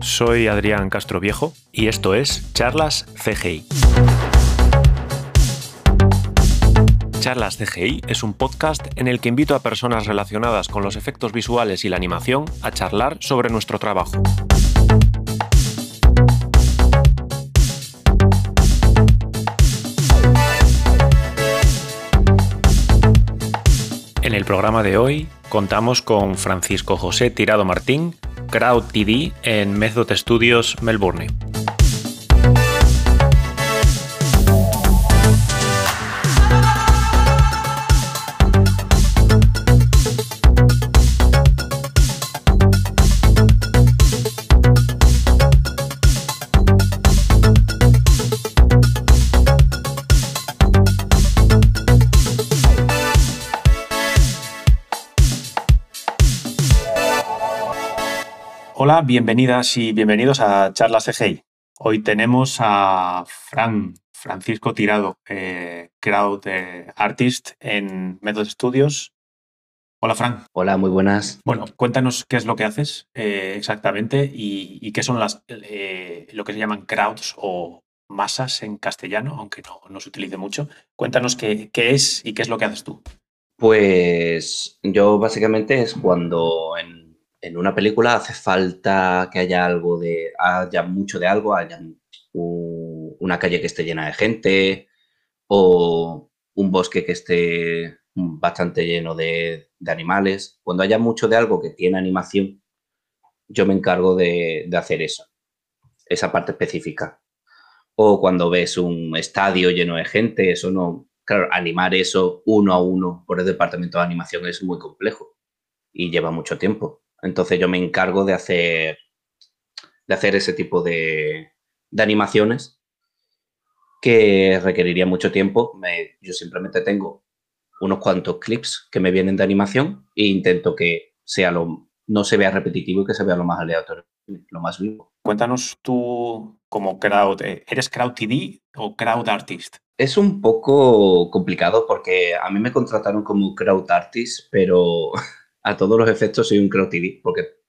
Soy Adrián Castro Viejo y esto es Charlas CGI. Charlas CGI es un podcast en el que invito a personas relacionadas con los efectos visuales y la animación a charlar sobre nuestro trabajo. En el programa de hoy contamos con Francisco José Tirado Martín, Crowd TD en Method Studios Melbourne. Hola, bienvenidas y bienvenidos a Charlas CGI. Hoy tenemos a Fran, Francisco Tirado, eh, Crowd eh, Artist en Method Studios. Hola, Fran. Hola, muy buenas. Bueno, cuéntanos qué es lo que haces eh, exactamente y, qué son las, lo que se llaman crowds o masas en castellano, aunque no, no se utilice mucho. Cuéntanos qué, qué es y qué es lo que haces tú. Pues yo básicamente es cuando en en una película hace falta que haya algo de, haya mucho de algo, haya una calle que esté llena de gente o un bosque que esté bastante lleno de, animales. Cuando haya mucho de algo que tiene animación, yo me encargo de, de hacer eso, esa parte específica. O cuando ves un estadio lleno de gente, eso no, claro, animar eso uno a uno por el departamento de animación es muy complejo y lleva mucho tiempo. Entonces yo me encargo de hacer, de hacer ese tipo de, animaciones que requeriría mucho tiempo. yo simplemente tengo unos cuantos clips que me vienen de animación e intento que sea lo, no se vea repetitivo y que se vea lo más aleatorio, lo más vivo. Cuéntanos tú como crowd, eh, ¿eres crowd TD o crowd artist? Es un poco complicado porque a mí me contrataron como crowd artist, pero a todos los efectos soy un Crowd TV, porque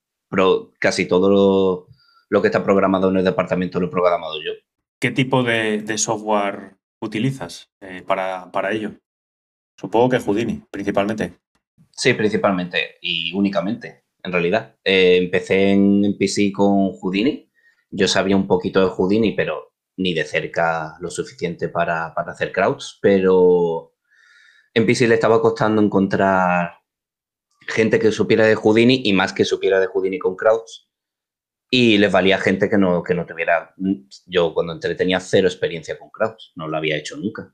casi todo lo, que está programado en el departamento lo he programado yo. ¿Qué tipo de, software utilizas eh, para, ello? Supongo que Houdini, principalmente. Sí, principalmente y únicamente, en realidad. Eh, empecé en, PC con Houdini. Yo sabía un poquito de Houdini, pero ni de cerca lo suficiente para, para hacer crowds. Pero en PC le estaba costando encontrar gente que supiera de Houdini y más que supiera de Houdini con crowds. Y les valía gente que no, que no tuviera. Yo cuando entré tenía cero experiencia con crowds, no lo había hecho nunca.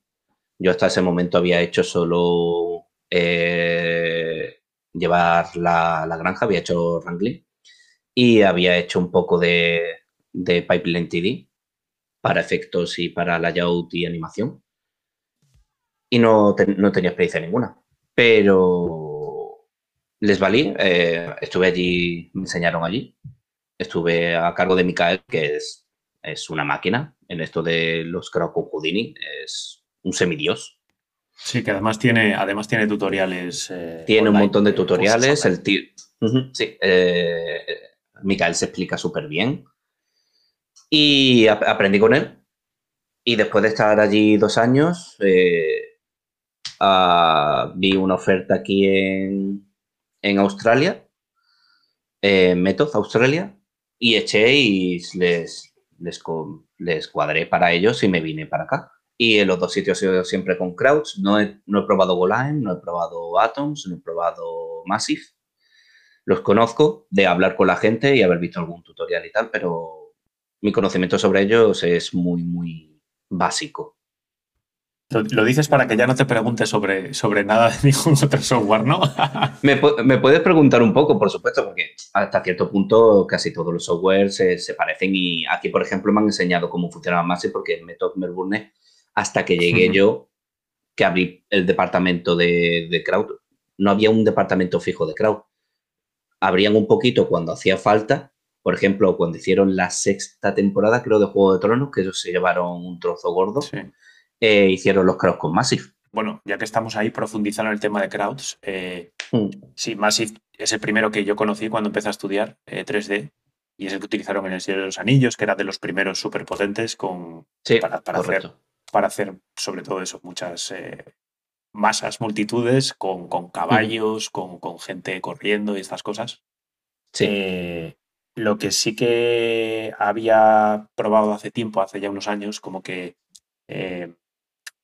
Yo hasta ese momento había hecho solo eh, llevar la, granja, había hecho Wrangling y había hecho un poco de, de Pipeline TD para efectos y para layout y animación. Y no, no tenía experiencia ninguna. Pero les valí, eh, estuve allí, me enseñaron allí. Estuve a cargo de Mikael, que es, es una máquina en esto de los con Houdini, es un semidios. Sí, que además tiene, además tiene tutoriales. Eh, tiene un montón de tutoriales. El sí, eh, Mikael se explica súper bien. Y aprendí con él. Y después de estar allí dos años, ah, vi una oferta aquí en, en Australia, eh, Method Australia, y eché y les, les, les, cuadré para ellos y me vine para acá. Y en los dos sitios he sido siempre con Crowds. No he, no he probado Golang, no he probado Atoms, no he probado Massive. Los conozco de hablar con la gente y haber visto algún tutorial y tal, pero mi conocimiento sobre ellos es muy, muy básico. Lo, dices para que ya no te preguntes sobre, sobre nada de ningún otro software, ¿no? me, puedes preguntar un poco, por supuesto, porque hasta cierto punto casi todos los softwares se, parecen y aquí, por ejemplo, me han enseñado cómo funcionaba Massive porque en Method Melbourne, hasta que llegué yo, que abrí el departamento de, de crowd, no había un departamento fijo de crowd. Abrían un poquito cuando hacía falta, por ejemplo, cuando hicieron la sexta temporada, creo, de Juego de Tronos, que ellos se llevaron un trozo gordo. Sí eh, hicieron los crowds con Massive. Bueno, ya que estamos ahí profundizando en el tema de crowds, eh, mm. sí, Massive es el primero que yo conocí cuando empecé a estudiar 3D. Eh, y es el que utilizaron en el Señor de los Anillos, que era de los primeros superpotentes con, para, para hacer, para hacer sobre todo eso, muchas eh, masas, multitudes, con, con caballos, con, con, gente corriendo y estas cosas. Sí. Eh, lo que sí que había probado hace tiempo, hace ya unos años, como que eh,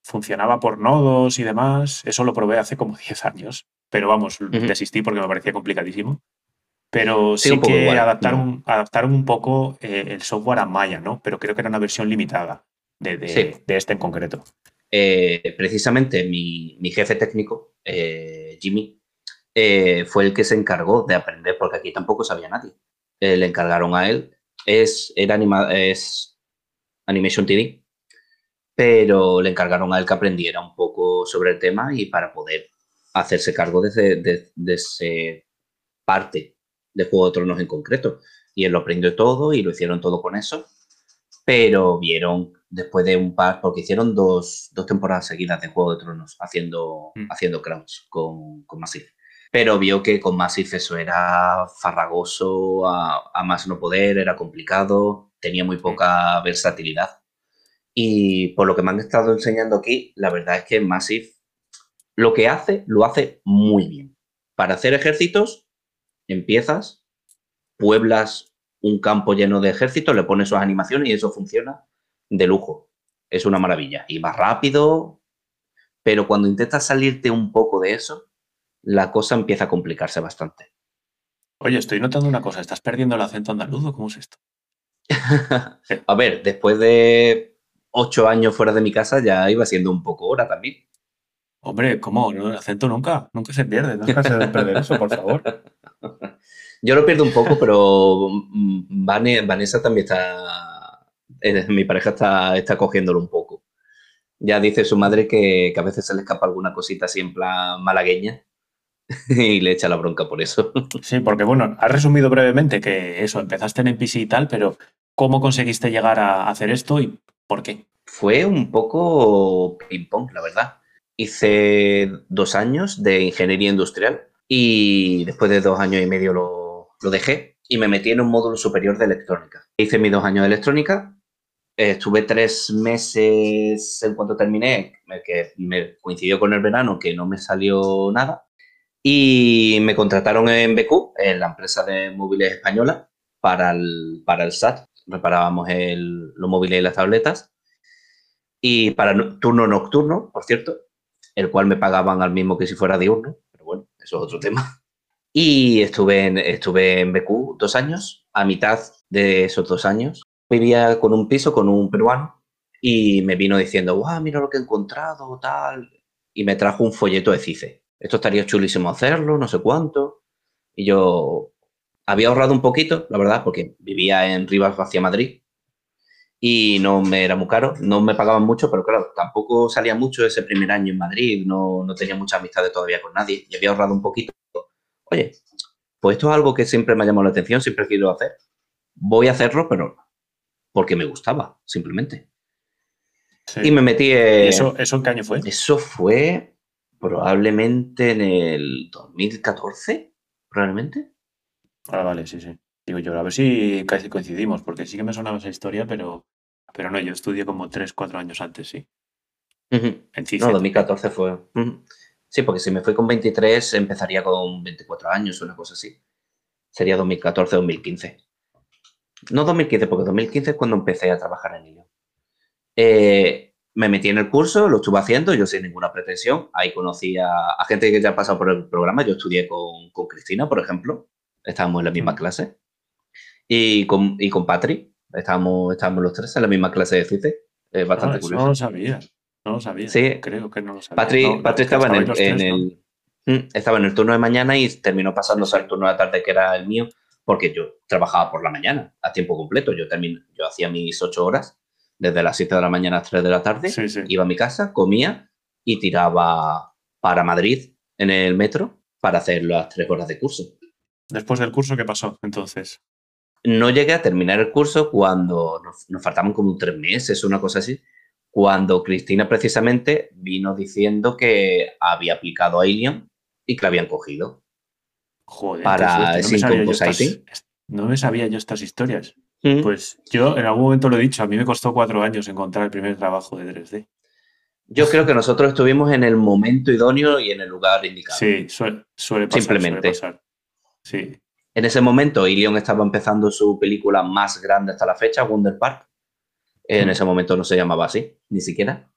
funcionaba por nodos y demás, eso lo probé hace como 10 años, pero vamos, desistí porque me parecía complicadísimo. Pero sí, que adaptaron, adaptaron, un poco eh, el software a Maya, ¿no? Pero creo que era una versión limitada de, de, este en concreto. Eh, precisamente mi, mi, jefe técnico, Jimmy, fue el que se encargó de aprender, porque aquí tampoco sabía nadie. le encargaron a él. Es, era anima, es Animation TV, pero le encargaron a él que aprendiera un poco sobre el tema y para poder hacerse cargo de, de, de ese parte de Juego de Tronos en concreto. Y él lo aprendió todo y lo hicieron todo con eso, pero vieron después de un par, porque hicieron dos, dos temporadas seguidas de Juego de Tronos haciendo, mm. haciendo crowds con, con Massive. Pero vio que con Massive eso era farragoso, a, a más no poder, era complicado, tenía muy poca versatilidad y por lo que me han estado enseñando aquí, la verdad es que Massive lo que hace, lo hace muy bien. Para hacer ejércitos, empiezas, pueblas un campo lleno de ejércitos, le pones sus animaciones y eso funciona de lujo. Es una maravilla. Y más rápido, pero cuando intentas salirte un poco de eso, la cosa empieza a complicarse bastante. Oye, estoy notando una cosa, ¿estás perdiendo el acento andaluz o cómo es esto? a ver, después de ocho años fuera de mi casa ya iba siendo un poco hora también. Hombre, ¿cómo? el acento nunca, nunca se pierde. No se de perder eso, por favor. Yo lo pierdo un poco, pero mm, Vanessa también está. Eh, mi pareja está, está cogiéndolo un poco. Ya dice su madre que, a veces se le escapa alguna cosita así en plan malagueña y le echa la bronca por eso. Sí, porque bueno, has resumido brevemente que eso, empezaste en NPC y tal, pero ¿cómo conseguiste llegar a hacer esto y ¿Por qué? Fue un poco ping-pong, la verdad. Hice dos años de ingeniería industrial y después de dos años y medio lo, dejé y me metí en un módulo superior de electrónica. Hice mis dos años de electrónica, estuve tres meses en cuanto terminé, que me coincidió con el verano, que no me salió nada, y me contrataron en BQ, en la empresa de móviles española, para el, para el SAT, reparábamos el, los móviles y las tabletas. Y para turno nocturno, por cierto, el cual me pagaban al mismo que si fuera diurno, pero bueno, eso es otro tema. Y estuve en, estuve en BQ dos años, a mitad de esos dos años. Vivía con un piso con un peruano y me vino diciendo, wow, mira lo que he encontrado, tal. Y me trajo un folleto de CICE. Esto estaría chulísimo hacerlo, no sé cuánto. Y yo, había ahorrado un poquito, la verdad, porque vivía en Rivas hacia Madrid y no me era muy caro, no me pagaban mucho, pero claro, tampoco salía mucho ese primer año en Madrid, no, no tenía mucha amistad todavía con nadie y había ahorrado un poquito. Oye, pues esto es algo que siempre me ha llamado la atención, siempre querido hacer. Voy a hacerlo, pero porque me gustaba, simplemente. Y me metí. En, eso, ¿Eso en qué año fue? Eso fue probablemente en el 2014, probablemente. Ah, vale, sí, sí. Digo yo, a ver si casi coincidimos, porque sí que me sonaba esa historia, pero, pero no, yo estudié como 3, 4 años antes, sí. En No, 2014 fue. Sí, porque si me fui con 23, empezaría con 24 años, una cosa así. Sería 2014, 2015. No 2015, porque 2015 es cuando empecé a trabajar en ello. Eh, me metí en el curso, lo estuve haciendo, yo sin ninguna pretensión. Ahí conocí a, gente que ya ha pasado por el programa. Yo estudié con, con Cristina, por ejemplo estábamos en la misma mm. clase. Y con, y con Patri, estábamos, estábamos los tres en la misma clase de CITE. Es bastante curioso. No lo sabía, no lo sabía. Sí, creo que no lo sabía. Patri, estaba en el, mm, estaba en el turno de mañana y terminó pasándose al turno de la tarde, que era el mío, porque yo trabajaba por la mañana, a tiempo completo. Yo, también, yo hacía mis ocho horas, desde las siete de la mañana a las tres de la tarde. Iba a mi casa, comía y tiraba para Madrid en el metro para hacer las tres horas de curso. Después del curso, ¿qué pasó entonces? No llegué a terminar el curso cuando nos, faltaban como tres meses, una cosa así, cuando Cristina precisamente vino diciendo que había aplicado a Alien y que la habían cogido. Joder, para no No me sabía yo estas historias. Mm. Pues yo en algún momento lo he dicho, a mí me costó cuatro años encontrar el primer trabajo de 3D. Yo creo que nosotros estuvimos en el momento idóneo y en el lugar indicado. Sí, suele, pasar. Simplemente. Sí. En ese momento, Ilion estaba empezando su película más grande hasta la fecha, Wonder Park. En mm. ese momento no se llamaba así, ni siquiera.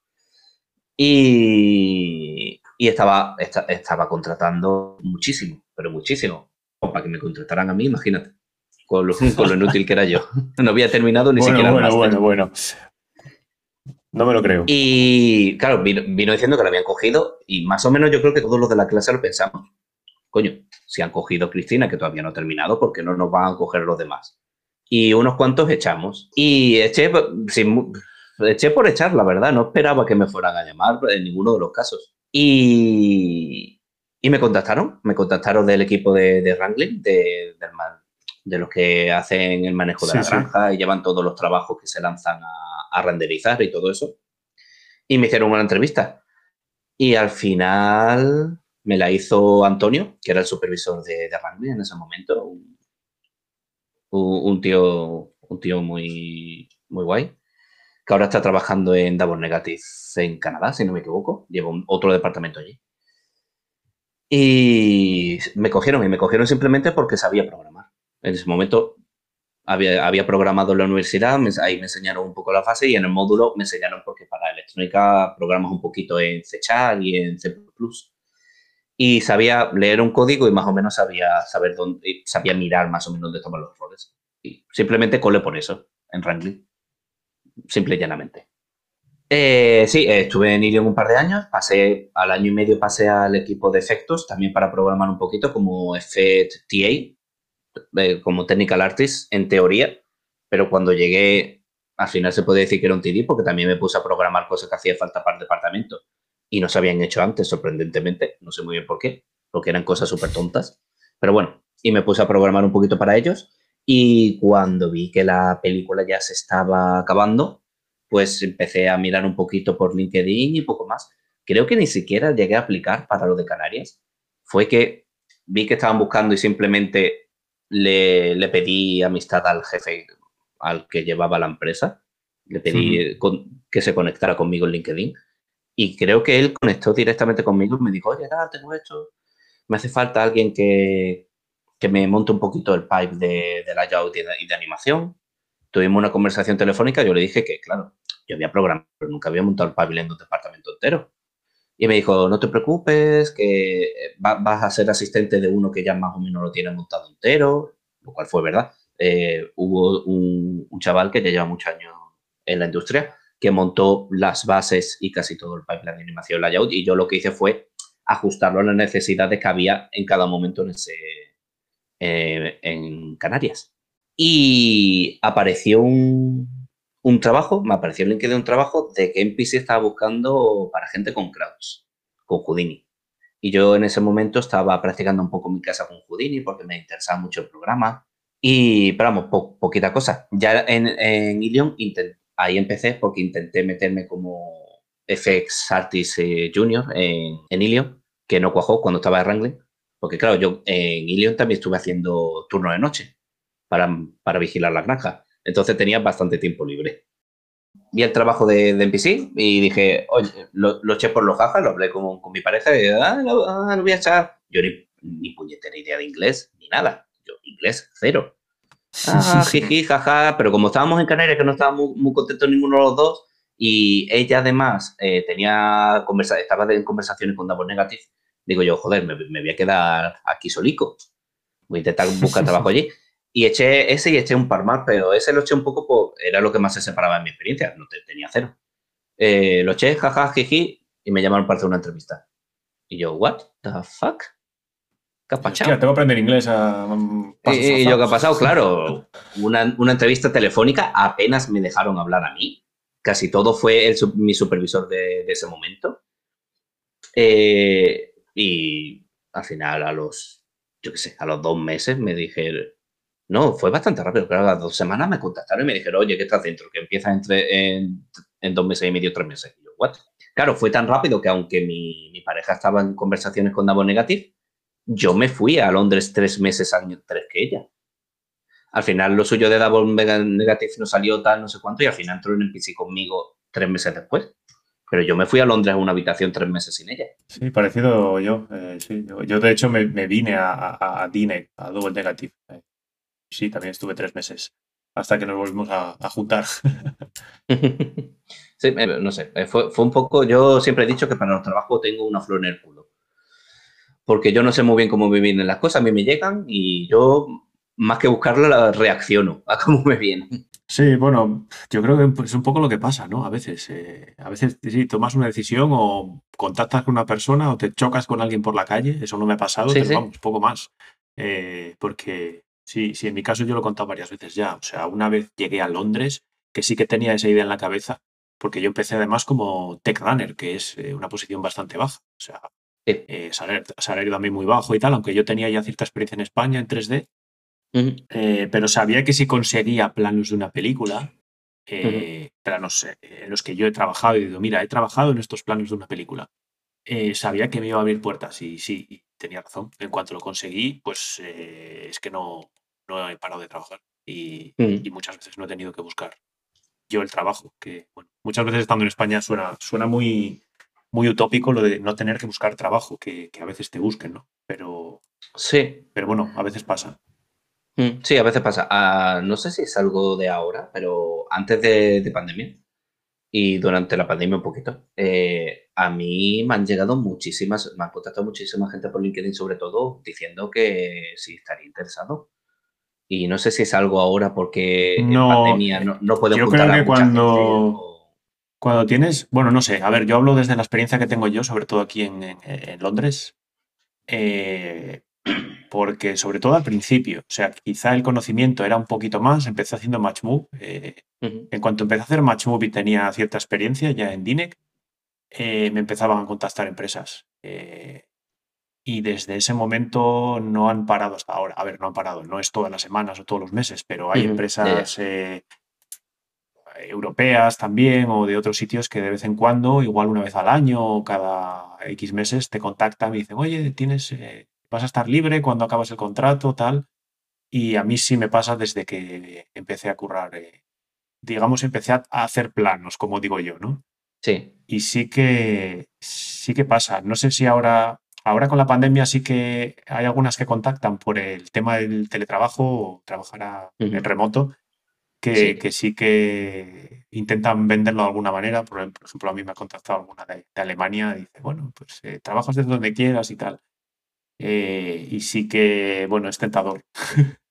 Y, estaba, estaba contratando muchísimo, pero muchísimo. Para que me contrataran a mí, imagínate, con lo, con lo inútil que era yo. No había terminado ni siquiera. Bueno, bueno, bueno. No me lo creo. Y claro, vino, diciendo que lo habían cogido y más o menos yo creo que todos los de la clase lo pensamos. Coño, si han cogido a Cristina, que todavía no ha terminado, ¿por qué no nos van a coger los demás? Y unos cuantos echamos. Y eché, sin, eché por echar, la verdad. No esperaba que me fueran a llamar en ninguno de los casos. Y, y me contactaron. Me contactaron del equipo de, de Wrangling, de, de, los que hacen el manejo de la granja y llevan todos los trabajos que se lanzan a a renderizar y todo eso. Y me hicieron una entrevista. Y al final me la hizo Antonio, que era el supervisor de, de en ese momento. Un, tío, un tío muy, muy guay. Que ahora está trabajando en Double Negative en Canadá, si no me equivoco. Lleva otro departamento allí. Y me cogieron, y me cogieron simplemente porque sabía programar. En ese momento había, programado en la universidad, ahí me enseñaron un poco la fase y en el módulo me enseñaron porque para electrónica programas un poquito en C y en C++. Y sabía leer un código y más o menos sabía saber dónde, sabía mirar más o menos dónde estaban los errores. Y simplemente colé por eso en Wrangling. Simple y llanamente. Eh, sí, estuve en Ilion un par de años, pasé al año y medio pasé al equipo de efectos también para programar un poquito como Effect TA, como technical artist en teoría, pero cuando llegué, al final se puede decir que era un TD porque también me puse a programar cosas que hacía falta para el departamento y no se habían hecho antes, sorprendentemente, no sé muy bien por qué, porque eran cosas súper tontas, pero bueno, y me puse a programar un poquito para ellos y cuando vi que la película ya se estaba acabando, pues empecé a mirar un poquito por LinkedIn y poco más. Creo que ni siquiera llegué a aplicar para lo de Canarias. Fue que vi que estaban buscando y simplemente le, pedí amistad al jefe al que llevaba la empresa, le pedí que se conectara conmigo en LinkedIn y creo que él conectó directamente conmigo y me dijo, oye, tengo esto, me hace falta alguien que, que me monte un poquito el pipe de, de layout y de, y de, animación. Tuvimos una conversación telefónica, yo le dije que, claro, yo había programado, pero nunca había montado el pipe en un departamento entero. Y me dijo, no te preocupes, que eh, vas a ser asistente de uno que ya más o menos lo tiene montado entero, lo cual fue verdad. Eh, hubo un, chaval que ya lleva muchos años en la industria que montó las bases y casi todo el pipeline de animación layout y yo lo que hice fue ajustarlo a las necesidades que había en cada momento en, ese, eh, en Canarias. Y apareció un, un trabajo, me apareció en LinkedIn un trabajo de que NPC estaba buscando para gente con Crowds, con Houdini. Y yo en ese momento estaba practicando un poco mi casa con Houdini porque me interesaba mucho el programa. Y, pero vamos, poquita cosa. Ya en, en Ilion, ahí empecé porque intenté meterme como FX Artist eh, Junior en, en Ilion, que no cuajó cuando estaba en Wrangling. Porque claro, yo en Ilion también estuve haciendo turno de noche para, para vigilar la granja. Entonces tenía bastante tiempo libre. Vi el trabajo de, de NPC y dije, oye, lo, eché por los jajas, lo hablé con, con mi pareja y ah, lo, ah, lo, voy a echar. Yo ni, ni puñetera idea de inglés, ni nada. Yo, inglés, cero. Ah, jiji, jaja, pero como estábamos en Canarias, que no estábamos muy, contentos ninguno de los dos, y ella además eh, tenía conversa estaba en conversaciones con Double Negative, digo yo, joder, me, me, voy a quedar aquí solico. Voy a intentar buscar trabajo allí. Y eché ese y eché un par más, pero ese lo eché un poco, por, era lo que más se separaba en mi experiencia, no tenía cero. Eh, lo eché, jaja, jiji, y me llamaron para hacer una entrevista. Y yo, what the fuck? ¿Qué ha pasado? tengo que aprender inglés a... y, yo, ¿qué ha pasado? Claro, una, una, entrevista telefónica apenas me dejaron hablar a mí. Casi todo fue el, mi supervisor de, de ese momento. Eh, y al final, a los, yo qué sé, a los dos meses me dijeron, no, fue bastante rápido. Claro, a las dos semanas me contactaron y me dijeron, oye, ¿qué estás dentro? Que empieza entre, en, dos meses y medio, tres meses. Y yo, ¿what? Claro, fue tan rápido que aunque mi, mi pareja estaba en conversaciones con Davo Negative, yo me fui a Londres tres meses, años tres que ella. al final lo suyo de Double Negative no salió tal, no sé cuánto, y al final entró en NPC conmigo tres meses después. Pero yo me fui a Londres a una habitación tres meses sin ella. Sí, parecido yo. Eh, sí. yo, de hecho, me, vine a, a, a Dine, a Double Negative. Eh, sí, también estuve tres meses hasta que nos volvimos a, juntar. sí, no sé. Eh, fue, fue, un poco. Yo siempre he dicho que para los trabajos tengo una flor en el culo. Porque yo no sé muy bien cómo me vienen las cosas. A mí me llegan y yo, más que buscarla, reacciono a cómo me vienen. Sí, bueno, yo creo que es un poco lo que pasa, ¿no? A veces, eh, a veces sí, tomas una decisión o contactas con una persona o te chocas con alguien por la calle, eso no me ha pasado, pero vamos, poco más. Eh, porque sí, sí, en mi caso yo lo he contado varias veces ya. O sea, una vez llegué a Londres, que sí que tenía esa idea en la cabeza, porque yo empecé además como tech runner, que es eh, una posición bastante baja. O sea, salario, salario también muy bajo y tal, aunque yo tenía ya cierta experiencia en España en 3D eh, pero sabía que si conseguía planos de una película, eh, planos eh, en los que yo he trabajado y digo, mira, he trabajado en estos planos de una película, sabía que me iba a abrir puertas y sí, tenía razón. En cuanto lo conseguí, pues es que no, no he parado de trabajar y, muchas veces no he tenido que buscar yo el trabajo, que bueno, muchas veces estando en España suena, suena muy, muy utópico lo de no tener que buscar trabajo, que, que a veces te busquen, ¿no? Pero, sí. pero bueno, a veces pasa. Mm, sí, a veces pasa. Ah, no sé si es algo de ahora, pero antes de, pandemia y durante la pandemia un poquito, eh, a mí me han llegado muchísimas, me han contactado muchísima gente por LinkedIn sobre todo diciendo que sí estaría interesado. Y no sé si es algo ahora porque en pandemia no, no puedo Yo creo que cuando, cuando tienes, bueno, no sé, a ver, yo hablo desde la experiencia que tengo yo, sobre todo aquí en, en Londres. Eh, porque sobre todo al principio, o sea, quizá el conocimiento era un poquito más, empecé haciendo MatchMove. Eh, en cuanto empecé a hacer MatchMove y tenía cierta experiencia ya en Dinec, eh, me empezaban a contactar empresas. Y desde ese momento no han parado hasta ahora. A ver, no han parado, no es todas las semanas o todos los meses, pero hay empresas europeas también o de otros sitios que de vez en cuando, igual una vez al año o cada X meses, te contactan y dicen, oye, tienes vas a estar libre cuando acabas el contrato, tal. Y a mí sí me pasa desde que empecé a currar, eh, digamos, empecé a, hacer planos, como digo yo, ¿no? Sí. Y sí que, sí que pasa. No sé si ahora, ahora con la pandemia sí que hay algunas que contactan por el tema del teletrabajo o trabajar en remoto, que sí. que intentan venderlo de alguna manera. Por, ejemplo, a mí me ha contactado alguna de, Alemania y dice, bueno, pues eh, trabajas desde donde quieras y tal. Eh, y sí que, bueno, es tentador.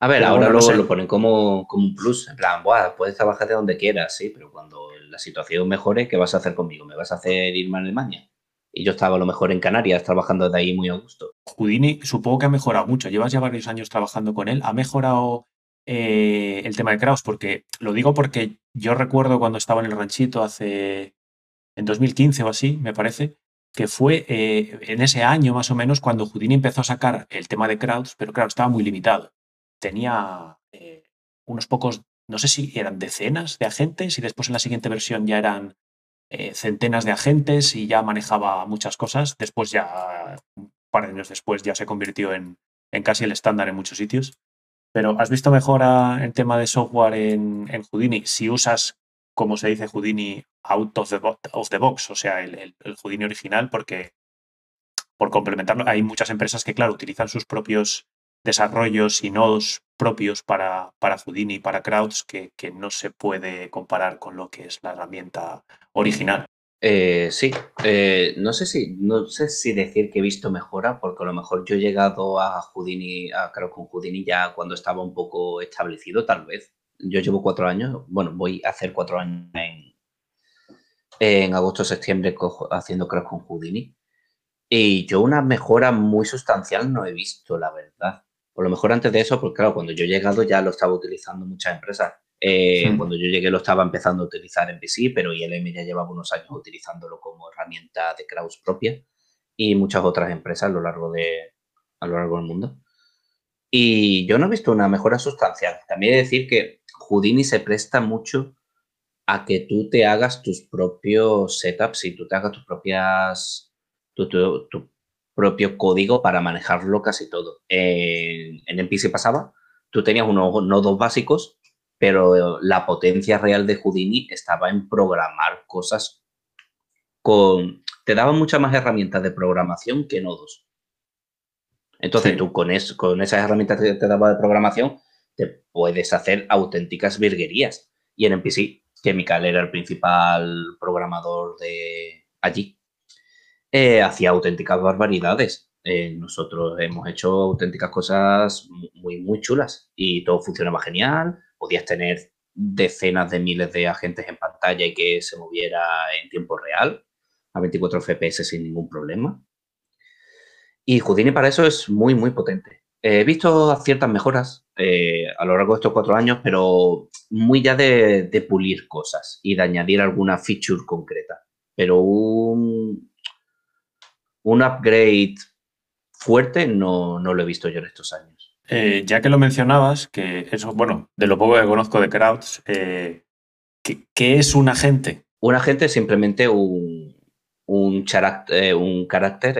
A ver, ahora luego lo ponen como, como, un plus, en plan, Buah, puedes trabajar de donde quieras, sí, pero cuando la situación mejore, ¿qué vas a hacer conmigo? ¿Me vas a hacer irme a Alemania? Y yo estaba a lo mejor en Canarias trabajando de ahí muy a gusto. Houdini supongo que ha mejorado mucho. Llevas ya varios años trabajando con él. ¿Ha mejorado eh, el tema de Kraus? Porque lo digo porque yo recuerdo cuando estaba en el ranchito hace en 2015 o así, me parece, que fue eh, en ese año más o menos cuando Houdini empezó a sacar el tema de crowds, pero claro, estaba muy limitado. Tenía eh, unos pocos, no sé si eran decenas de agentes y después en la siguiente versión ya eran centenas de agentes y ya manejaba muchas cosas. Después ya, un par de años después, ya se convirtió en, en casi el estándar en muchos sitios. Pero ¿has visto mejora el tema de software en, en Houdini si usas como se dice Houdini, out of the, box, o sea, el, Houdini original, porque por complementarlo, hay muchas empresas que, claro, utilizan sus propios desarrollos y nodos propios para, para Houdini y para Crowds que, no se puede comparar con lo que es la herramienta original. Eh, sí, eh, no sé si no sé si decir que he visto mejora, porque a lo mejor yo he llegado a Houdini, a creo con Houdini ya cuando estaba un poco establecido, tal vez yo llevo cuatro años, bueno, voy a hacer cuatro años en, en agosto, septiembre haciendo cross con Houdini. Y yo una mejora muy sustancial no he visto, la verdad. Por lo mejor antes de eso, porque claro, cuando yo he llegado ya lo estaba utilizando muchas empresas. Eh, hmm. Cuando yo llegué lo estaba empezando a utilizar en PC, pero ILM ya llevaba unos años utilizándolo como herramienta de Kraus propia y muchas otras empresas a lo largo, de, a lo largo del mundo. Y yo no he visto una mejora sustancial. También he de decir que Houdini se presta mucho a que tú te hagas tus propios setups y tú te hagas tus propias, tu, propio código para manejarlo casi todo. En, en NPC pasaba, tú tenías unos nodos básicos, pero la potencia real de Houdini estaba en programar cosas con... Te daban muchas más herramientas de programación que nodos. Entonces tú con, con esas herramientas que te daba de programación te puedes hacer auténticas virguerías. Y en MPC, que Mikael era el principal programador de allí, eh, hacía auténticas barbaridades. Eh, nosotros hemos hecho auténticas cosas muy, muy chulas y todo funcionaba genial. Podías tener decenas de miles de agentes en pantalla y que se moviera en tiempo real a 24 FPS sin ningún problema. Y Houdini para eso es muy, muy potente. He visto ciertas mejoras eh, a lo largo de estos cuatro años, pero muy ya de, de, pulir cosas y de añadir alguna feature concreta. Pero un, un upgrade fuerte no, no lo he visto yo en estos años. Eh, ya que lo mencionabas, que eso, bueno, de lo poco que conozco de Crowds, eh, ¿qué, es un agente? Un agente es simplemente un, un, eh, carácter,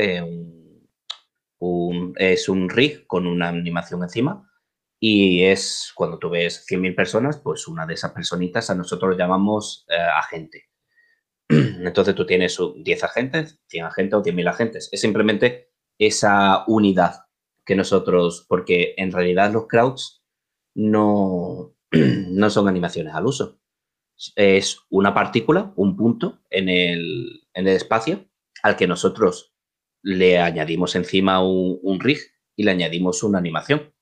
es un rig con una animación encima y es cuando tú ves 100.000 personas, pues una de esas personitas a nosotros lo llamamos agente. Entonces tú tienes 10 agentes, 100 agentes o 10.000 agentes. Es simplemente esa unidad que nosotros, porque en realidad los crowds no, no son animaciones al uso. Es una partícula, un punto en el, espacio al que nosotros le añadimos encima un, rig y le añadimos una animación.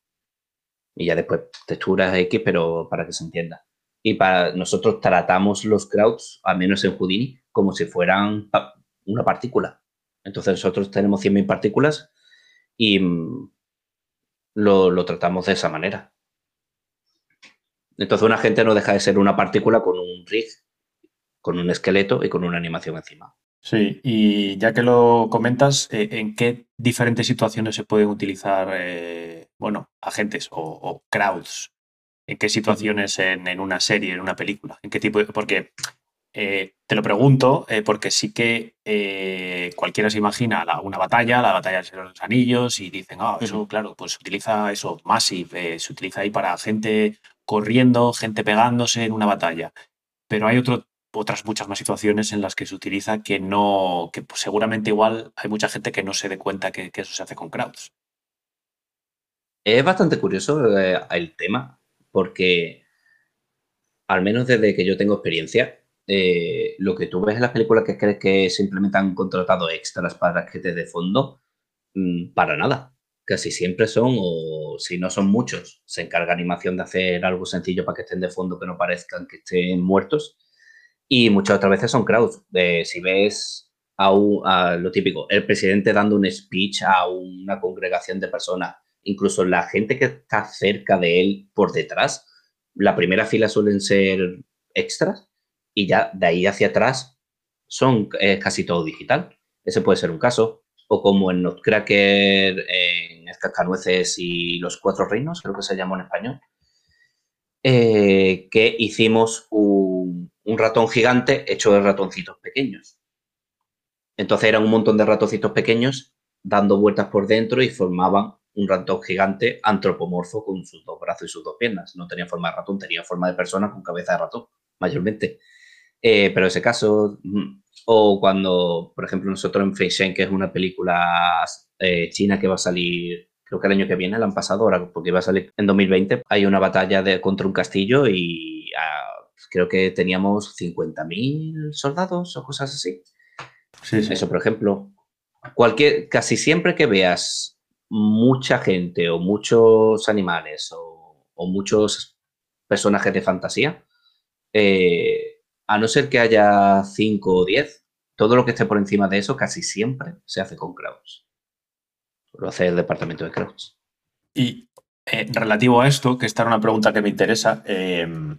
Y ya después texturas X, pero para que se entienda. Y para nosotros tratamos los crowds, al menos en Houdini, como si fueran una partícula. Entonces nosotros tenemos 100.000 partículas y mm, lo, tratamos de esa manera. Entonces una gente no deja de ser una partícula con un rig, con un esqueleto y con una animación encima. Sí, y ya que lo comentas, eh, ¿en qué diferentes situaciones se pueden utilizar, eh, bueno, agentes o, crowds? ¿En qué situaciones en, en, una serie, en una película? ¿En qué tipo de, Porque eh, te lo pregunto eh, porque sí que eh, cualquiera se imagina una batalla, la batalla de los anillos, y dicen, ah, eso, claro, pues se utiliza eso, Massive, se utiliza ahí para gente corriendo, gente pegándose en una batalla. Pero hay otras muchas más situaciones en las que se utiliza que no, que pues, seguramente igual hay mucha gente que no se dé cuenta que, que eso se hace con crowds. Es bastante curioso el tema, porque al menos desde que yo tengo experiencia, eh, lo que tú ves en las películas que crees que simplemente han contratado extras para que te dé fondo, mm, para nada. Casi siempre son, o si no son muchos, se encarga animación de hacer algo sencillo para que estén de fondo, que no parezcan que estén muertos. Y muchas otras veces son crowds. si ves a, a, lo típico, el presidente dando un speech a una congregación de personas, incluso la gente que está cerca de él por detrás, la primera fila suelen ser extras y ya de ahí hacia atrás son casi todo digital. Ese puede ser un caso. O como en Notcracker, en Escascanueces y los Cuatro Reinos, creo que se llamó en español, eh, que hicimos un, ratón gigante hecho de ratoncitos pequeños. Entonces eran un montón de ratoncitos pequeños dando vueltas por dentro y formaban un ratón gigante antropomorfo con sus dos brazos y sus dos piernas. No tenía forma de ratón, tenía forma de persona con cabeza de ratón, mayormente. Eh, pero ese caso, mm, o cuando, por ejemplo, nosotros en Feishen, que es una película eh, china que va a salir, creo que el año que viene, la han pasado ahora, porque va a salir en 2020, hay una batalla de, contra un castillo y ah, creo que teníamos 50.000 soldados o cosas así. Eso, por ejemplo. Cualquier, casi siempre que veas mucha gente o muchos animales o, o muchos personajes de fantasía, eh, a no ser que haya 5 o 10, todo lo que esté por encima de eso casi siempre se hace con crowds. Lo hace el departamento de crowds. Y eh, relativo a esto, que esta era una pregunta que me interesa, em,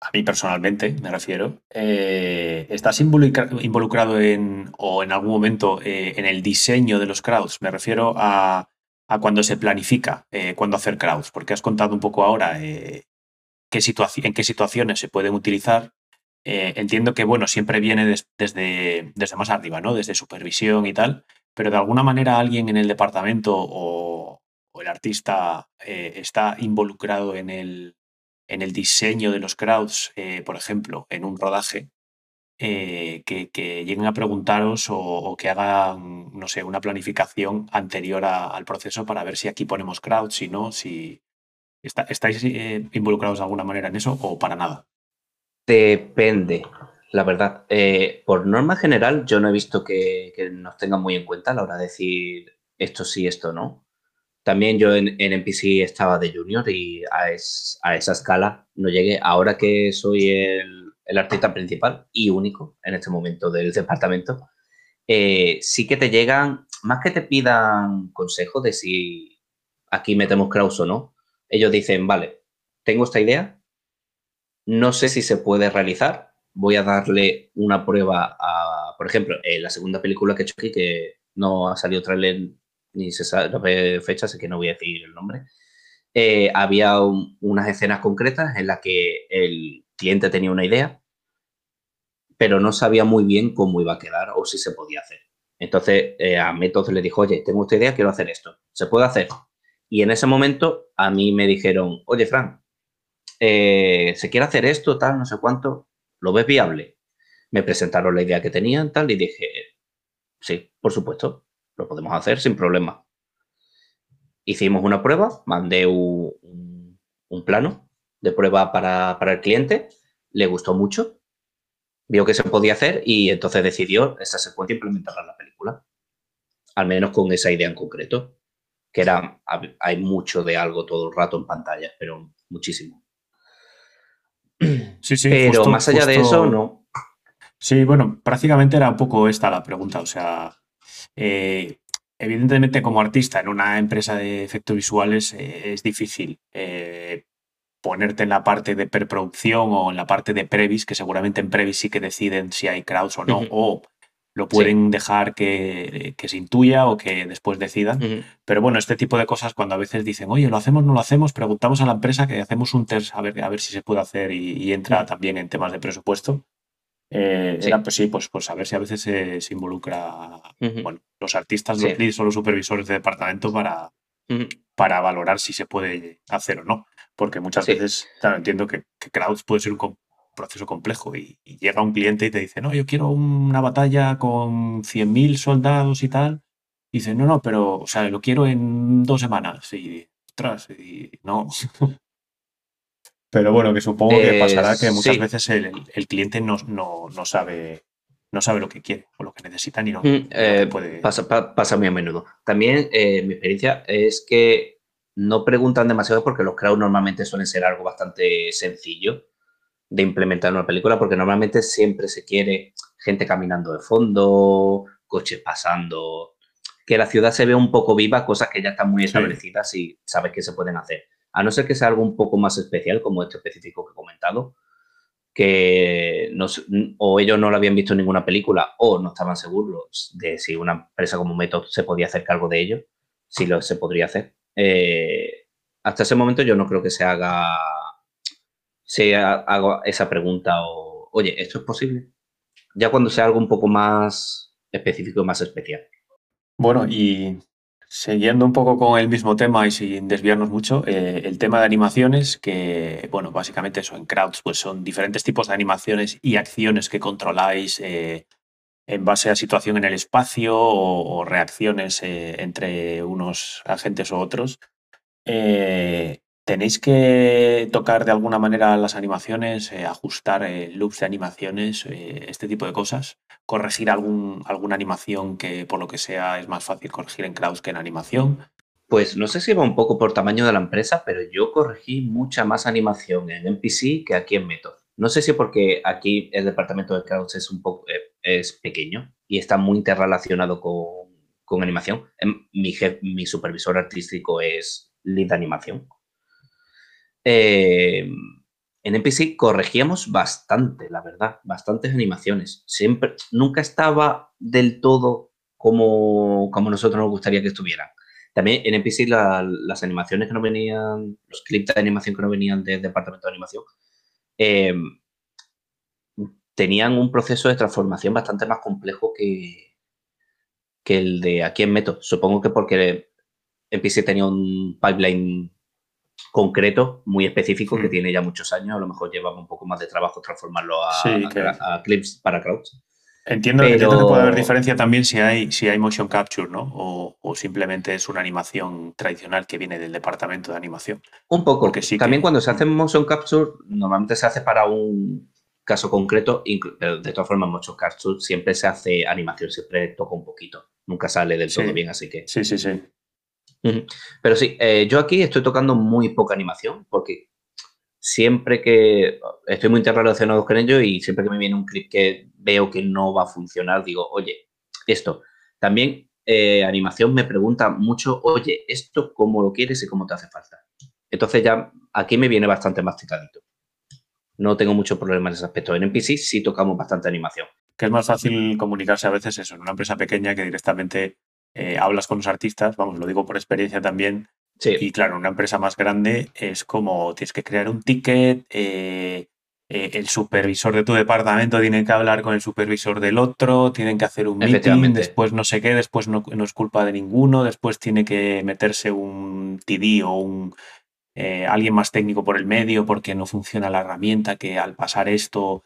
a mí personalmente me refiero, eh, ¿estás involucrado en o en algún momento eh, en el diseño de los crowds? Me refiero a, cuando se planifica, cuando hacer crowds, porque has contado un poco ahora qué en qué situaciones se pueden utilizar, eh, entiendo que, bueno, siempre viene desde, más arriba, ¿no? Desde supervisión y tal, pero de alguna manera alguien en el departamento o, el artista eh, está involucrado en el, en el diseño de los crowds, eh, por ejemplo, en un rodaje, que, lleguen a preguntaros o, que hagan, no sé, una planificación anterior al proceso para ver si aquí ponemos crowds, si no, si estáis involucrados de alguna manera en eso o para nada. Depende, la verdad. por norma general, yo no he visto que, nos tengan muy en cuenta a la hora de decir esto sí, esto no. También yo en, en NPC estaba de junior y a, esa escala no llegué. Ahora que soy el, artista principal y único en este momento del departamento, eh, sí que te llegan, más que te pidan consejos de si aquí metemos Kraus o no, ellos dicen, vale, tengo esta idea, no sé si se puede realizar, voy a darle una prueba a, por ejemplo, en la segunda película que he hecho aquí, que no ha salido trailer ni se sabe fecha, así que no voy a decir el nombre. Eh, había unas escenas concretas en las que el cliente tenía una idea, pero no sabía muy bien cómo iba a quedar o si se podía hacer. Entonces eh, a Método le dijo, oye, tengo esta idea, quiero hacer esto. ¿Se puede hacer? Y en ese momento a mí me dijeron, oye, Frank, eh, ¿se quiere hacer esto, tal, no sé cuánto? ¿Lo ves viable? Me presentaron la idea que tenían, tal, y dije, sí, por supuesto. Lo podemos hacer sin problema. Hicimos una prueba, mandé un, plano de prueba para, el cliente, le gustó mucho, vio que se podía hacer y entonces decidió esa secuencia implementarla en la película. Al menos con esa idea en concreto, que era, hay mucho de algo todo el rato en pantalla, pero muchísimo. Sí, sí, pero más allá de eso, no. Sí, bueno, prácticamente era un poco esta la pregunta. O sea, eh, evidentemente, como artista en una empresa de efectos visuales eh, es difícil eh, ponerte en la parte de preproducción o en la parte de previs, que seguramente en previs sí que deciden si hay crowds o no, o lo pueden dejar que, se intuya o que después decidan. Pero bueno, este tipo de cosas cuando a veces dicen, oye, lo hacemos, no lo hacemos, preguntamos a la empresa que hacemos un test a ver, a ver si se puede hacer y entra también en temas de presupuesto. Eh, sí. Era, pues sí, pues, pues a ver si a veces se, involucra bueno, los artistas, los leads o los supervisores de departamento para, para valorar si se puede hacer o no. Porque muchas veces, claro, entiendo que, que Crowds puede ser un proceso complejo y, llega un cliente y te dice, no, yo quiero una batalla con 100.000 soldados y tal. Y dice, no, no, pero, o sea, lo quiero en dos semanas. Y, ostras, y no. Pero bueno, que supongo que pasará que muchas veces el, cliente no, sabe, no sabe lo que quiere o lo que necesita ni no, mm, eh, puede. Pasa, muy a menudo. También eh, mi experiencia es que no preguntan demasiado porque los crowds normalmente suelen ser algo bastante sencillo de implementar en una película porque normalmente siempre se quiere gente caminando de fondo, coches pasando, que la ciudad se vea un poco viva, cosas que ya están muy establecidas y sabes que se pueden hacer a no ser que sea algo un poco más especial, como este específico que he comentado, que no, o ellos no lo habían visto en ninguna película o no estaban seguros de si una empresa como Method se podía hacer cargo de ello, si lo se podría hacer. Eh, hasta ese momento yo no creo que se haga, se haga esa pregunta o, oye, ¿esto es posible? Ya cuando sea algo un poco más específico más especial. Bueno, y Siguiendo un poco con el mismo tema y sin desviarnos mucho, eh, el tema de animaciones, que, bueno, básicamente eso, en Crowds, pues son diferentes tipos de animaciones y acciones que controláis eh, en base a situación en el espacio o, reacciones eh, entre unos agentes u otros. ¿Tenéis que tocar de alguna manera las animaciones, ajustar loops de animaciones, este tipo de cosas? corregir algún, alguna animación que por lo que sea es más fácil corregir en Kraus que en animación? Pues no sé si va un poco por tamaño de la empresa, pero yo corregí mucha más animación en NPC que aquí en Method. No sé si porque aquí el departamento de Kraus es un poco eh, es pequeño y está muy interrelacionado con, con animación. Em, mi, mi supervisor artístico es lead animación. Eh, en NPC corregíamos bastante, la verdad, bastantes animaciones. Siempre, nunca estaba del todo como, como nosotros nos gustaría que estuvieran. También en NPC las animaciones que no venían, los clips de animación que no venían del departamento de animación, em, tenían un proceso de transformación bastante más complejo que, que el de aquí en Meto. Supongo que porque NPC tenía un pipeline concreto, muy específico, que mm. tiene ya muchos años. A lo mejor llevaba un poco más de trabajo transformarlo a, clips para crowds. Entiendo, que puede haber diferencia también si hay, si hay motion capture, ¿no? O, simplemente es una animación tradicional que viene del departamento de animación. Un poco. Porque sí también cuando se hace motion capture, normalmente se hace para un caso concreto, pero de todas formas, motion capture siempre se hace animación, siempre toca un poquito. Nunca sale del todo bien, así que. Sí, sí, sí. Pero sí, eh, yo aquí estoy tocando muy poca animación porque siempre que estoy muy interrelacionado con ello y siempre que me viene un clip que veo que no va a funcionar, digo, oye, esto. También eh, animación me pregunta mucho, oye, esto cómo lo quieres y cómo te hace falta. Entonces ya aquí me viene bastante masticadito. No tengo mucho problema en ese aspecto. En NPC sí tocamos bastante animación. Que es más fácil comunicarse a veces eso, en una empresa pequeña que directamente eh, hablas con los artistas, vamos, lo digo por experiencia también. Y claro, una empresa más grande es como tienes que crear un ticket, eh, eh, el supervisor de tu departamento tiene que hablar con el supervisor del otro, tienen que hacer un meeting, después no sé qué, después no, es culpa de ninguno, después tiene que meterse un TD o un alguien más técnico por el medio porque no funciona la herramienta, que al pasar esto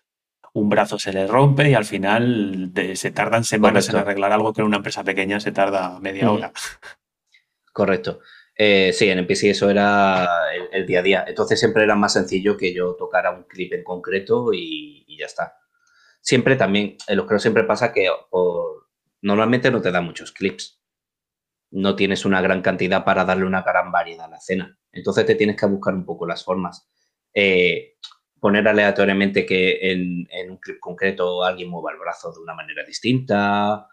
un brazo se le rompe y al final se tardan semanas en arreglar algo que en una empresa pequeña se tarda media hora. Correcto. Eh, sí, en NPC eso era el, día a día. Entonces siempre era más sencillo que yo tocara un clip en concreto y, ya está. Siempre también, en los creo siempre pasa que normalmente no te da muchos clips. No tienes una gran cantidad para darle una gran variedad a la escena. Entonces te tienes que buscar un poco las formas. Eh, poner aleatoriamente que en, un clip concreto alguien mueva el brazo de una manera distinta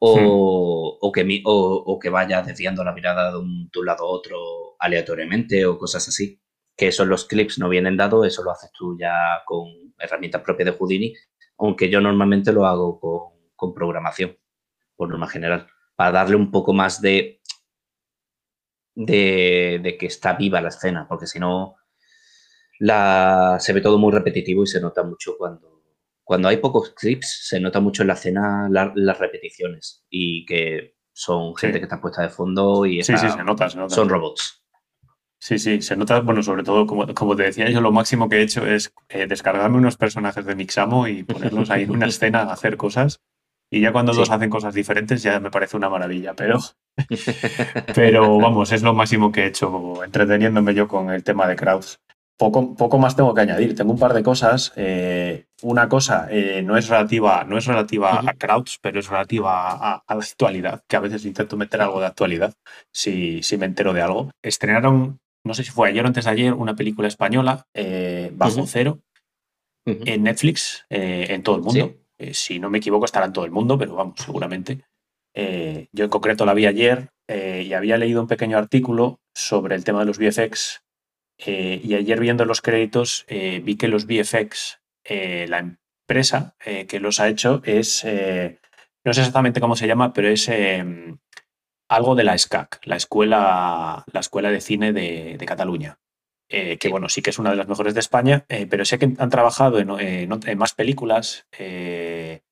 o, que, o, que, vaya desviando la mirada de un, lado a otro aleatoriamente o cosas así. Que eso los clips no vienen dados, eso lo haces tú ya con herramientas propias de Houdini, aunque yo normalmente lo hago con, con programación, por norma general, para darle un poco más de, de, de que está viva la escena, porque si no, la, se ve todo muy repetitivo y se nota mucho cuando, cuando hay pocos clips, se nota mucho en la escena las repeticiones y que son gente que está puesta de fondo y sí, sí, se nota, se nota. son robots. Sí, sí, se nota, bueno, sobre todo, como, como te decía, yo lo máximo que he hecho es eh, descargarme unos personajes de Mixamo y ponerlos ahí en una escena a hacer cosas. Y ya cuando dos hacen cosas diferentes ya me parece una maravilla, pero, pero vamos, es lo máximo que he hecho entreteniéndome yo con el tema de crowds. Poco, poco, más tengo que añadir. Tengo un par de cosas. Eh, una cosa eh, no es relativa, no es relativa a crowds, pero es relativa a, la actualidad, que a veces intento meter algo de actualidad si, si, me entero de algo. Estrenaron, no sé si fue ayer o antes de ayer, una película española, eh, Bajo Cero, en Netflix, en todo el mundo. si no me equivoco, estará en todo el mundo, pero vamos, seguramente. yo en concreto la vi ayer y había leído un pequeño artículo sobre el tema de los VFX eh, y ayer viendo los créditos eh, vi que los VFX, eh, la empresa que los ha hecho es, no sé exactamente cómo se llama, pero es em, algo de la SCAC, la escuela, la escuela de cine de, Cataluña. que bueno, sí que es una de las mejores de España, pero sé que han trabajado en, en más películas, que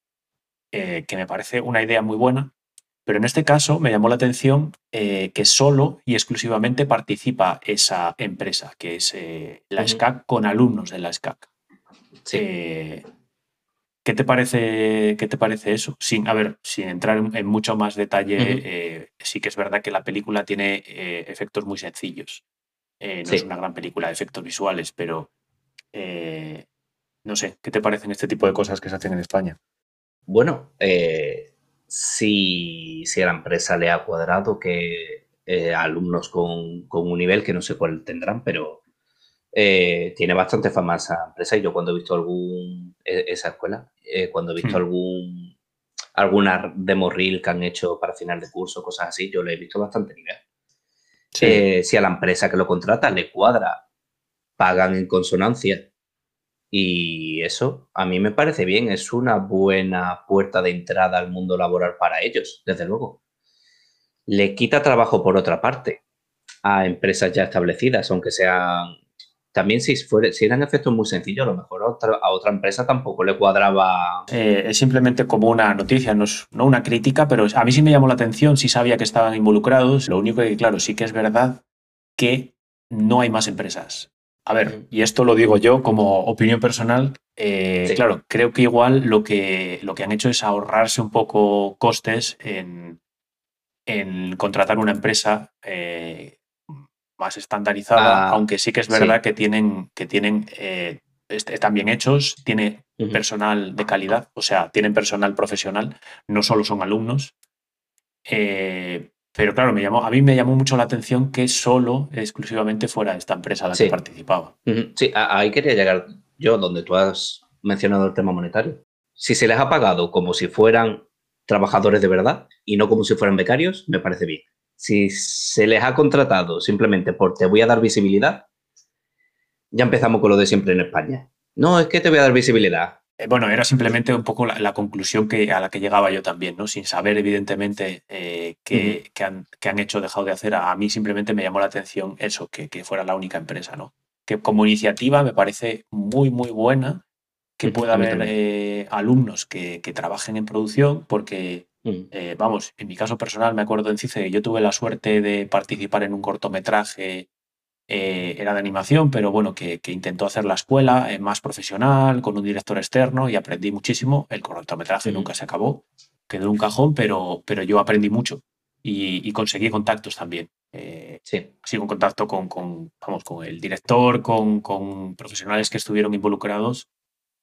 me parece una idea muy buena pero en este caso me llamó la atención eh, que solo y exclusivamente participa esa empresa, que es eh, la SCAC, con alumnos de la SCAC. Eh, ¿qué, te parece, ¿Qué te parece eso? Sin, a ver, sin entrar en, mucho más detalle, sí que es verdad que la película tiene efectos muy sencillos. no es una gran película de efectos visuales, pero no sé, ¿qué te parecen este tipo de cosas que se hacen en España? Bueno, si, si a la empresa le ha cuadrado que eh, alumnos con, un nivel que no sé cuál tendrán, pero eh, tiene bastante fama esa empresa y yo cuando he visto algún, e, esa escuela, eh, cuando he visto hmm. algún alguna demo reel que han hecho para final de curso, cosas así, yo le he visto bastante nivel. si a la empresa que lo contrata le cuadra, pagan en consonancia y eso a mí me parece bien, es una buena puerta de entrada al mundo laboral para ellos, desde luego. Le quita trabajo por otra parte a empresas ya establecidas, aunque sean también si, fuera, si eran efectos muy sencillos, a lo mejor a otra, empresa tampoco le cuadraba. Eh, es simplemente como una noticia, no, no una crítica, pero a mí sí me llamó la atención, sí sabía que estaban involucrados. Lo único que, claro, sí que es verdad que no hay más empresas. A ver, y esto lo digo yo como opinión personal, eh, claro, creo que igual lo que, lo que han hecho es ahorrarse un poco costes en, en contratar una empresa eh, más estandarizada, ah, aunque sí que es verdad que tienen, que tienen eh, están bien hechos, tiene personal de calidad, o sea, tienen personal profesional, no solo son alumnos. Eh, pero claro, me llamó, a mí me llamó mucho la atención que solo, exclusivamente fuera esta empresa la que participaba. Sí, ahí quería llegar yo, donde tú has mencionado el tema monetario. Si se les ha pagado como si fueran trabajadores de verdad y no como si fueran becarios, me parece bien. Si se les ha contratado simplemente por te voy a dar visibilidad, ya empezamos con lo de siempre en España. No, es que te voy a dar visibilidad. Eh, bueno, era simplemente un poco la, conclusión que, a la que llegaba yo también, ¿no? Sin saber, evidentemente, eh, qué, han, han, hecho o dejado de hacer. A, mí simplemente me llamó la atención eso, que, fuera la única empresa, ¿no? Que como iniciativa me parece muy, muy buena que pueda haber eh, alumnos que, trabajen en producción, porque Mm. Eh, vamos, en mi caso personal me acuerdo en CICE, yo tuve la suerte de participar en un cortometraje, eh, era de animación, pero bueno, que, intentó hacer la escuela eh, más profesional, con un director externo y aprendí muchísimo. El cortometraje mm. nunca se acabó, quedó en un cajón, pero, pero yo aprendí mucho y, conseguí contactos también. sí. Sigo en contacto con, vamos, con el director, con, con profesionales que estuvieron involucrados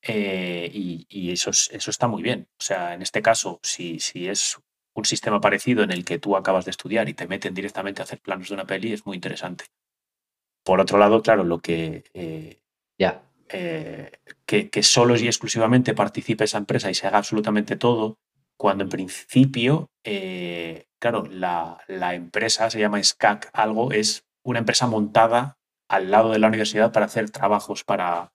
eh, y, eso, eso está muy bien. O sea, en este caso, si, si es un sistema parecido en el que tú acabas de estudiar y te meten directamente a hacer planos de una peli, es muy interesante. Por otro lado, claro, lo que... Eh, ya. Eh, que, que, solo y exclusivamente participe esa empresa y se haga absolutamente todo, cuando en principio, claro, la, la, empresa se llama SCAC, algo, es una empresa montada al lado de la universidad para hacer trabajos para,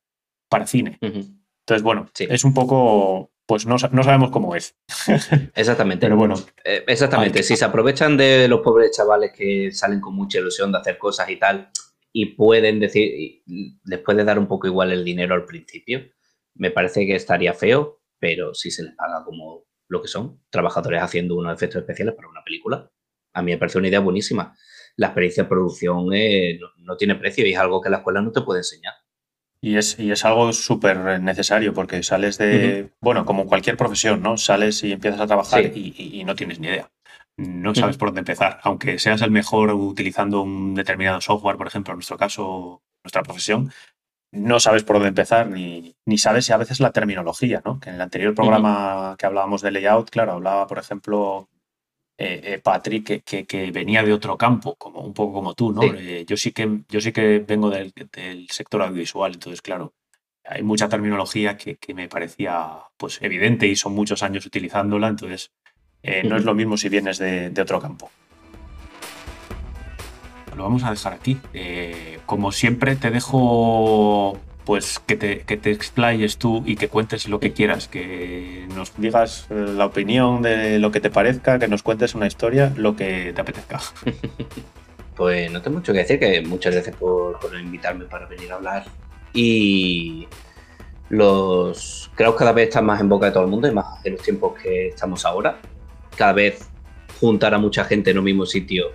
para cine. Entonces, bueno, es un poco, pues no, sabemos cómo es. Exactamente. Pero bueno. Eh, exactamente. Si se aprovechan de los pobres chavales que salen con mucha ilusión de hacer cosas y tal, y pueden decir, les puede dar un poco igual el dinero al principio, me parece que estaría feo, pero si se les paga como lo que son, trabajadores haciendo unos efectos especiales para una película, a mí me parece una idea buenísima. La experiencia de producción eh, no tiene precio y es algo que la escuela no te puede enseñar. Y es, y es algo súper necesario porque sales de, bueno, como cualquier profesión, ¿no? Sales y empiezas a trabajar y, no tienes ni idea. No sabes por dónde empezar. Aunque seas el mejor utilizando un determinado software, por ejemplo, en nuestro caso, nuestra profesión, no sabes por dónde empezar ni, ni sabes si a veces la terminología, ¿no? Que en el anterior programa que hablábamos de layout, claro, hablaba, por ejemplo, eh, eh, Patrick, que, venía de otro campo, como un poco como tú, ¿no? Eh, yo, sí que, yo sí que vengo del, sector audiovisual, entonces, claro, hay mucha terminología que, me parecía pues, evidente y son muchos años utilizándola, entonces no es lo mismo si vienes de, de otro campo. Lo vamos a dejar aquí. como siempre, te dejo pues que te, que te explayes tú y que cuentes lo que quieras, que nos digas eh, la opinión de lo que te parezca, que nos cuentes una historia, lo que te apetezca. Pues no tengo mucho que decir, que muchas gracias por, invitarme para venir a hablar. Y los creo que cada vez están más en boca de todo el mundo y más en los tiempos que estamos ahora. Cada vez juntar a mucha gente en un mismo sitio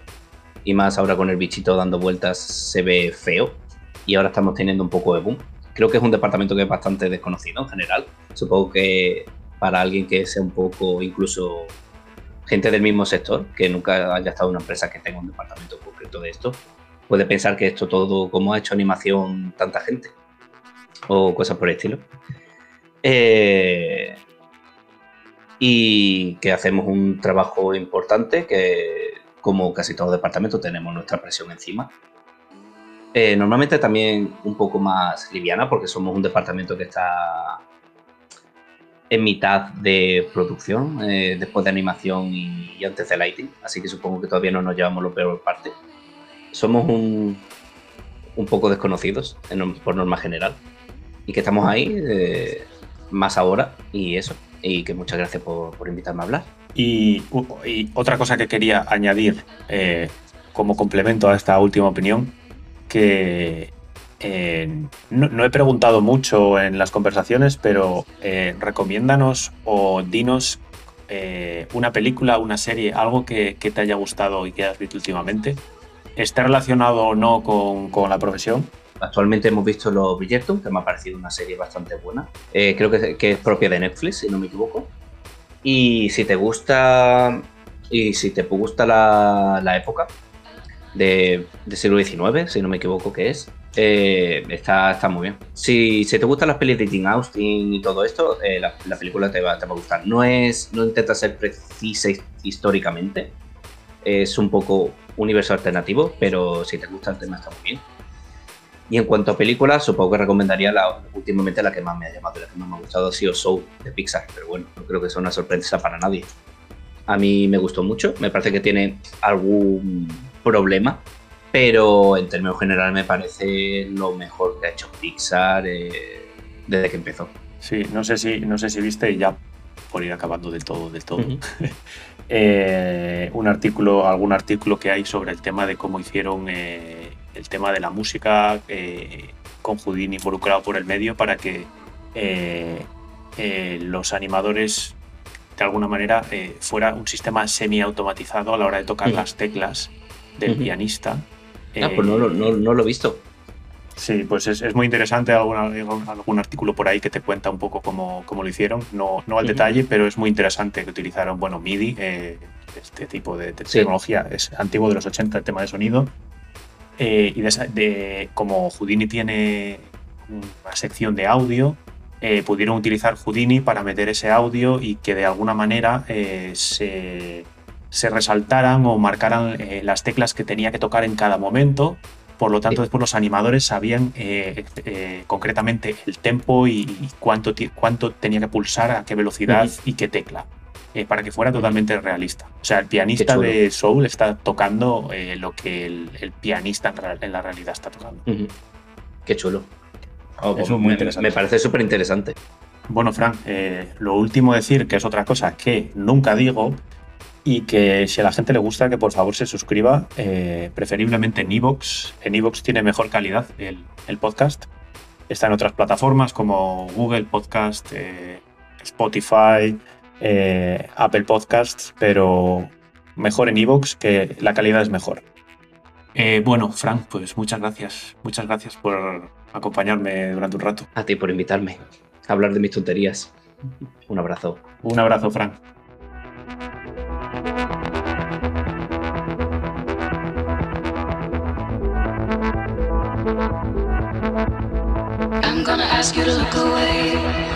y más ahora con el bichito dando vueltas se ve feo y ahora estamos teniendo un poco de boom creo que es un departamento que es bastante desconocido en general. Supongo que para alguien que sea un poco incluso gente del mismo sector, que nunca haya estado en una empresa que tenga un departamento concreto de esto, puede pensar que esto todo, como ha hecho animación tanta gente, o cosas por el estilo. Eh, y que hacemos un trabajo importante, que como casi todo departamento tenemos nuestra presión encima eh, normalmente también un poco más liviana porque somos un departamento que está en mitad de producción, eh, después de animación y, antes de lighting, así que supongo que todavía no nos llevamos lo peor parte. Somos un, un poco desconocidos por norma general y que estamos ahí eh, más ahora y eso, y que muchas gracias por, por invitarme a hablar. Y, otra cosa que quería añadir como complemento a esta última opinión que eh, no, he preguntado mucho en las conversaciones, pero eh, recomiéndanos o dinos eh, una película, una serie, algo que, te haya gustado y que hayas visto últimamente, esté relacionado o no con, la profesión. Actualmente hemos visto Los Bridgerton, que me ha parecido una serie bastante buena. creo que, es propia de Netflix, si no me equivoco. Y si te gusta y si te gusta la, época de, de siglo XIX, si no me equivoco que es, eh, está, está muy bien. Si, te gustan las pelis de Jane Austen y todo esto, eh, la, película te va, te va, a gustar. No, es, no intenta ser precisa históricamente, es un poco universo alternativo, pero si te gusta el tema está muy bien. Y en cuanto a películas, supongo que recomendaría la, últimamente la que más me ha llamado, la que más me ha gustado ha sido Soul de Pixar, pero bueno, no creo que sea una sorpresa para nadie. A mí me gustó mucho, me parece que tiene algún problema pero en términos generales me parece lo mejor que ha hecho Pixar eh, desde que empezó. Sí, no sé si, no sé si viste, ya por ir acabando del todo, del todo, eh, un artículo, algún artículo que hay sobre el tema de cómo hicieron eh, el tema de la música con Houdini involucrado por el medio para que los animadores de alguna manera fuera un sistema semi-automatizado a la hora de tocar las teclas del pianista. Ah, pues no, lo he visto. Sí, pues es, muy interesante algún, algún, artículo por ahí que te cuenta un poco cómo, cómo lo hicieron, no, no al detalle, pero es muy interesante que utilizaron, bueno, MIDI, eh, este tipo de, tecnología, es antiguo de los 80 el tema de sonido, eh, y de, como Houdini tiene una sección de audio, eh, pudieron utilizar Houdini para meter ese audio y que de alguna manera se se resaltaran o marcaran eh, las teclas que tenía que tocar en cada momento. Por lo tanto, después los animadores sabían eh, eh, concretamente el tempo y, cuánto, cuánto tenía que pulsar, a qué velocidad y qué tecla, para que fuera totalmente realista. O sea, el pianista de Soul está tocando lo que el, pianista en, la realidad está tocando. Qué chulo. Oh, Eso pues muy interesante. me parece súper interesante. Bueno, Frank, lo último decir, que es otra cosa que nunca digo, y que si a la gente le gusta que por favor se suscriba, eh, preferiblemente en Evox. En Evox tiene mejor calidad el, podcast. Está en otras plataformas como Google Podcast, eh, Spotify, eh, Apple Podcasts, pero mejor en Evox que la calidad es mejor. bueno, Frank, pues muchas gracias. Muchas gracias por acompañarme durante un rato. A ti por invitarme a hablar de mis tonterías. Un abrazo. Un abrazo, Frank. I'm gonna ask you to look away.